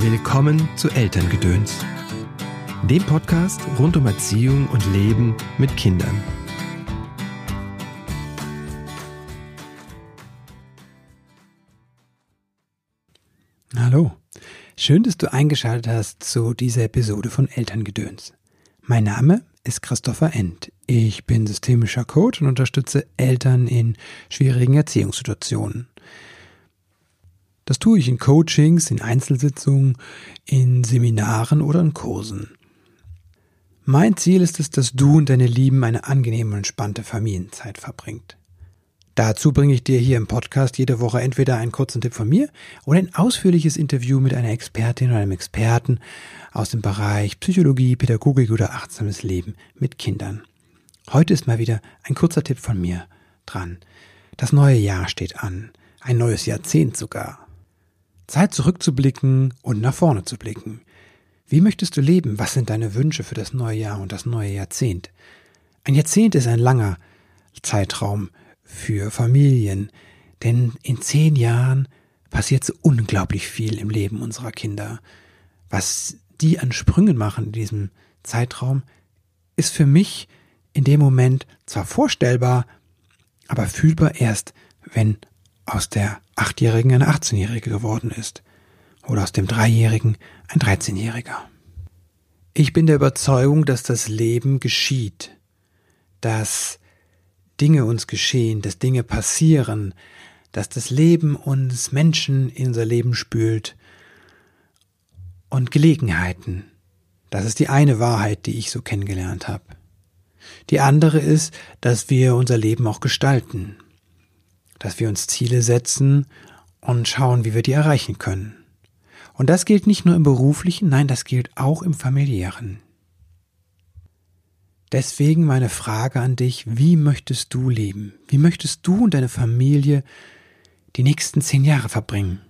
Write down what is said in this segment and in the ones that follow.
Willkommen zu Elterngedöns, dem Podcast rund um Erziehung und Leben mit Kindern. Hallo, schön, dass du eingeschaltet hast zu dieser Episode von Elterngedöns. Mein Name ist Christopher End. Ich bin systemischer Coach und unterstütze Eltern in schwierigen Erziehungssituationen. Das tue ich in Coachings, in Einzelsitzungen, in Seminaren oder in Kursen. Mein Ziel ist es, dass du und deine Lieben eine angenehme und entspannte Familienzeit verbringt. Dazu bringe ich dir hier im Podcast jede Woche entweder einen kurzen Tipp von mir oder ein ausführliches Interview mit einer Expertin oder einem Experten aus dem Bereich Psychologie, Pädagogik oder achtsames Leben mit Kindern. Heute ist mal wieder ein kurzer Tipp von mir dran. Das neue Jahr steht an, ein neues Jahrzehnt sogar. Zeit zurückzublicken und nach vorne zu blicken. Wie möchtest du leben? Was sind deine Wünsche für das neue Jahr und das neue Jahrzehnt? Ein Jahrzehnt ist ein langer Zeitraum für Familien, denn in zehn Jahren passiert so unglaublich viel im Leben unserer Kinder. Was die an Sprüngen machen in diesem Zeitraum, ist für mich in dem Moment zwar vorstellbar, aber fühlbar erst, wenn aus der Achtjährigen eine 18-Jährige geworden ist oder aus dem Dreijährigen ein 13-Jähriger. Ich bin der Überzeugung, dass das Leben geschieht, dass Dinge uns geschehen, dass Dinge passieren, dass das Leben uns Menschen in unser Leben spült und Gelegenheiten. Das ist die eine Wahrheit, die ich so kennengelernt habe. Die andere ist, dass wir unser Leben auch gestalten dass wir uns Ziele setzen und schauen, wie wir die erreichen können. Und das gilt nicht nur im beruflichen, nein, das gilt auch im familiären. Deswegen meine Frage an dich, wie möchtest du leben? Wie möchtest du und deine Familie die nächsten zehn Jahre verbringen?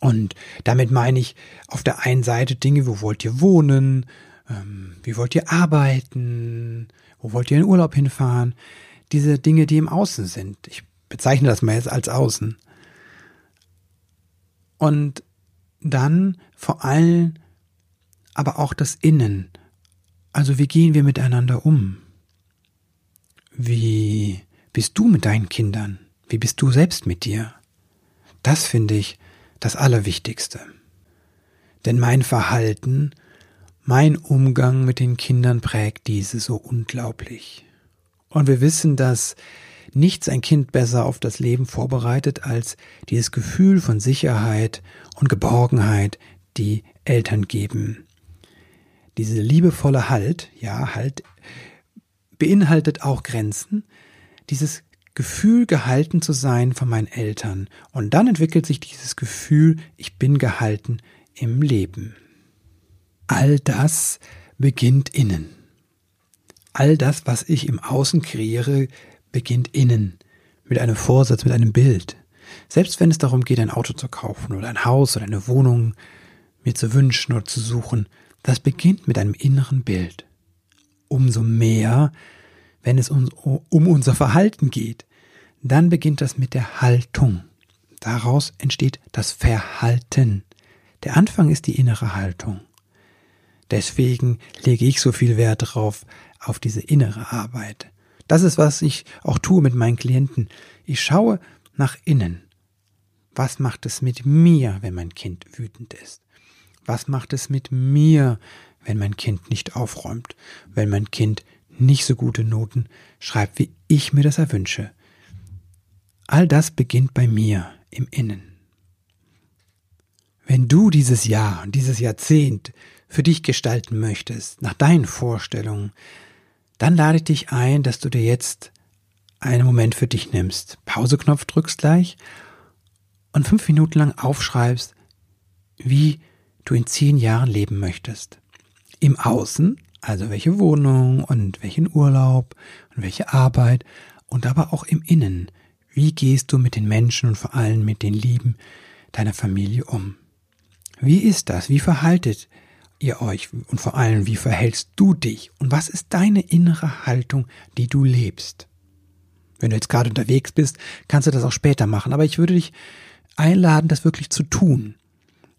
Und damit meine ich auf der einen Seite Dinge, wo wollt ihr wohnen, ähm, wie wollt ihr arbeiten, wo wollt ihr in Urlaub hinfahren, diese Dinge, die im Außen sind. Ich bezeichne das mal jetzt als Außen. Und dann vor allem aber auch das Innen. Also wie gehen wir miteinander um? Wie bist du mit deinen Kindern? Wie bist du selbst mit dir? Das finde ich das Allerwichtigste. Denn mein Verhalten, mein Umgang mit den Kindern prägt diese so unglaublich. Und wir wissen, dass nichts ein Kind besser auf das Leben vorbereitet als dieses Gefühl von Sicherheit und Geborgenheit, die Eltern geben. Diese liebevolle Halt, ja, Halt, beinhaltet auch Grenzen, dieses Gefühl, gehalten zu sein von meinen Eltern. Und dann entwickelt sich dieses Gefühl, ich bin gehalten im Leben. All das beginnt innen. All das, was ich im Außen kreiere, beginnt innen, mit einem Vorsatz, mit einem Bild. Selbst wenn es darum geht, ein Auto zu kaufen oder ein Haus oder eine Wohnung mir zu wünschen oder zu suchen, das beginnt mit einem inneren Bild. Umso mehr, wenn es um unser Verhalten geht, dann beginnt das mit der Haltung. Daraus entsteht das Verhalten. Der Anfang ist die innere Haltung. Deswegen lege ich so viel Wert darauf, auf diese innere Arbeit. Das ist, was ich auch tue mit meinen Klienten. Ich schaue nach innen. Was macht es mit mir, wenn mein Kind wütend ist? Was macht es mit mir, wenn mein Kind nicht aufräumt? Wenn mein Kind nicht so gute Noten schreibt, wie ich mir das erwünsche? All das beginnt bei mir im Innen. Wenn du dieses Jahr, dieses Jahrzehnt für dich gestalten möchtest, nach deinen Vorstellungen, dann lade ich dich ein, dass du dir jetzt einen Moment für dich nimmst. Pauseknopf drückst gleich und fünf Minuten lang aufschreibst, wie du in zehn Jahren leben möchtest. Im Außen, also welche Wohnung und welchen Urlaub und welche Arbeit und aber auch im Innen. Wie gehst du mit den Menschen und vor allem mit den Lieben deiner Familie um? Wie ist das? Wie verhaltet ihr euch und vor allem, wie verhältst du dich und was ist deine innere Haltung, die du lebst? Wenn du jetzt gerade unterwegs bist, kannst du das auch später machen, aber ich würde dich einladen, das wirklich zu tun.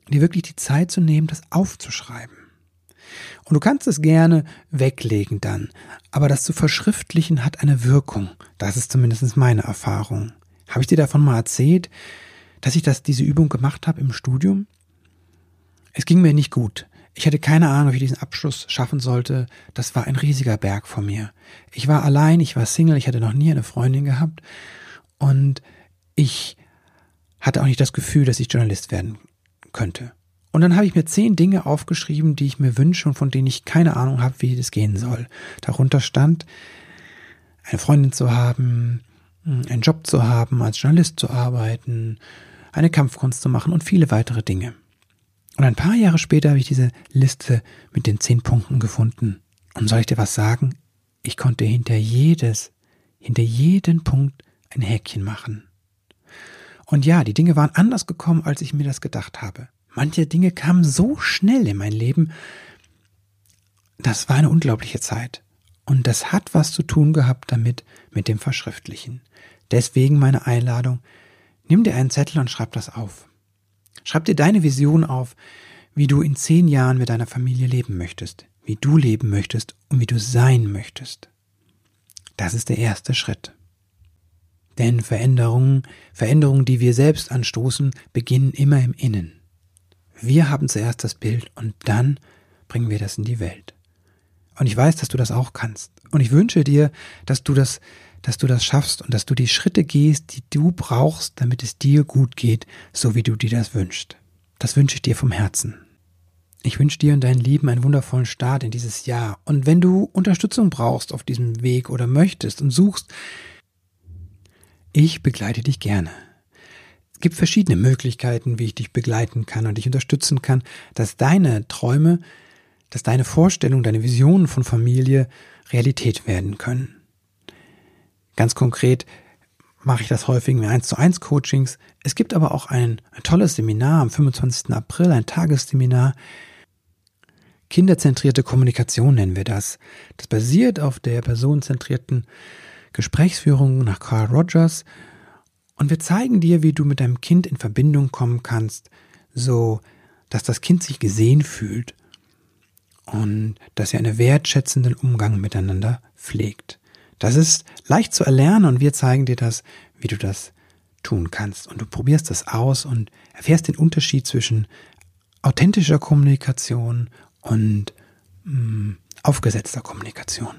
dir wirklich die Zeit zu nehmen, das aufzuschreiben. Und du kannst es gerne weglegen dann, aber das zu verschriftlichen hat eine Wirkung. Das ist zumindest meine Erfahrung. Habe ich dir davon mal erzählt, dass ich das, diese Übung gemacht habe im Studium? Es ging mir nicht gut. Ich hatte keine Ahnung, wie ich diesen Abschluss schaffen sollte. Das war ein riesiger Berg vor mir. Ich war allein, ich war Single, ich hatte noch nie eine Freundin gehabt und ich hatte auch nicht das Gefühl, dass ich Journalist werden könnte. Und dann habe ich mir zehn Dinge aufgeschrieben, die ich mir wünsche und von denen ich keine Ahnung habe, wie das gehen soll. Darunter stand, eine Freundin zu haben, einen Job zu haben, als Journalist zu arbeiten, eine Kampfkunst zu machen und viele weitere Dinge. Und ein paar Jahre später habe ich diese Liste mit den zehn Punkten gefunden. Und soll ich dir was sagen? Ich konnte hinter jedes, hinter jeden Punkt ein Häkchen machen. Und ja, die Dinge waren anders gekommen, als ich mir das gedacht habe. Manche Dinge kamen so schnell in mein Leben. Das war eine unglaubliche Zeit. Und das hat was zu tun gehabt damit, mit dem Verschriftlichen. Deswegen meine Einladung, nimm dir einen Zettel und schreib das auf. Schreib dir deine Vision auf, wie du in zehn Jahren mit deiner Familie leben möchtest, wie du leben möchtest und wie du sein möchtest. Das ist der erste Schritt. Denn Veränderungen, Veränderungen, die wir selbst anstoßen, beginnen immer im Innen. Wir haben zuerst das Bild und dann bringen wir das in die Welt. Und ich weiß, dass du das auch kannst. Und ich wünsche dir, dass du das dass du das schaffst und dass du die Schritte gehst, die du brauchst, damit es dir gut geht, so wie du dir das wünschst. Das wünsche ich dir vom Herzen. Ich wünsche dir und deinen Lieben einen wundervollen Start in dieses Jahr. Und wenn du Unterstützung brauchst auf diesem Weg oder möchtest und suchst, ich begleite dich gerne. Es gibt verschiedene Möglichkeiten, wie ich dich begleiten kann und dich unterstützen kann, dass deine Träume, dass deine Vorstellungen, deine Visionen von Familie Realität werden können. Ganz konkret mache ich das häufig in 1 zu 1 Coachings. Es gibt aber auch ein, ein tolles Seminar am 25. April, ein Tagesseminar. Kinderzentrierte Kommunikation nennen wir das. Das basiert auf der personenzentrierten Gesprächsführung nach Carl Rogers. Und wir zeigen dir, wie du mit deinem Kind in Verbindung kommen kannst, so dass das Kind sich gesehen fühlt und dass ihr einen wertschätzenden Umgang miteinander pflegt. Das ist leicht zu erlernen und wir zeigen dir das, wie du das tun kannst. Und du probierst das aus und erfährst den Unterschied zwischen authentischer Kommunikation und mh, mm, aufgesetzter Kommunikation.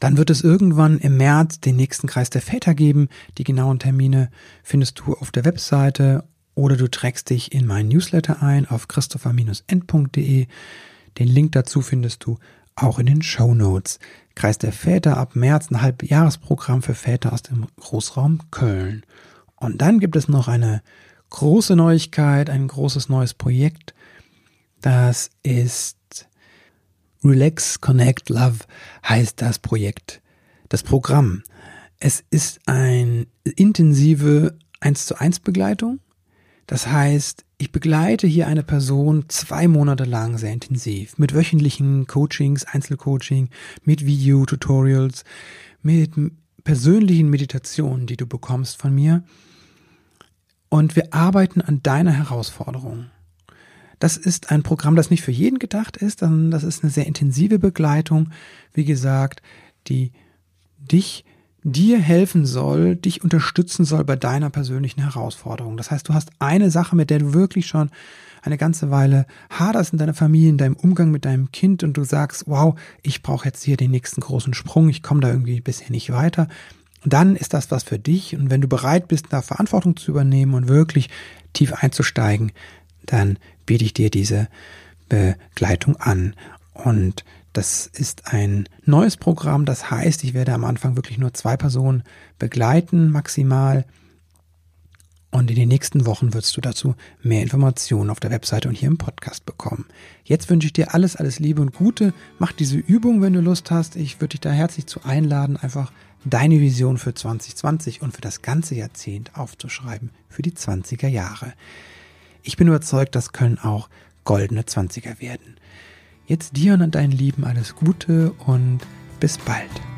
Dann wird es irgendwann im März den nächsten Kreis der Väter geben. Die genauen Termine findest du auf der Webseite oder du trägst dich in meinen Newsletter ein auf christopher-end.de. Den Link dazu findest du auch in den Show Notes. Kreis der Väter ab März ein Halbjahresprogramm für Väter aus dem Großraum Köln. Und dann gibt es noch eine große Neuigkeit, ein großes neues Projekt. Das ist Relax, Connect, Love heißt das Projekt, das Programm. Es ist eine intensive 1 zu 1 Begleitung. Das heißt, ich begleite hier eine Person zwei Monate lang sehr intensiv mit wöchentlichen Coachings, Einzelcoaching, mit Video-Tutorials, mit persönlichen Meditationen, die du bekommst von mir. Und wir arbeiten an deiner Herausforderung. Das ist ein Programm, das nicht für jeden gedacht ist, sondern das ist eine sehr intensive Begleitung, wie gesagt, die dich dir helfen soll, dich unterstützen soll bei deiner persönlichen Herausforderung. Das heißt, du hast eine Sache, mit der du wirklich schon eine ganze Weile haderst in deiner Familie, in deinem Umgang mit deinem Kind und du sagst, wow, ich brauche jetzt hier den nächsten großen Sprung, ich komme da irgendwie bisher nicht weiter. Dann ist das was für dich und wenn du bereit bist, da Verantwortung zu übernehmen und wirklich tief einzusteigen, dann biete ich dir diese Begleitung an. Und das ist ein neues Programm, das heißt, ich werde am Anfang wirklich nur zwei Personen begleiten, maximal. Und in den nächsten Wochen wirst du dazu mehr Informationen auf der Webseite und hier im Podcast bekommen. Jetzt wünsche ich dir alles, alles Liebe und Gute. Mach diese Übung, wenn du Lust hast. Ich würde dich da herzlich zu einladen, einfach deine Vision für 2020 und für das ganze Jahrzehnt aufzuschreiben, für die 20er Jahre. Ich bin überzeugt, das können auch goldene 20er werden. Jetzt dir und deinen Lieben alles Gute und bis bald.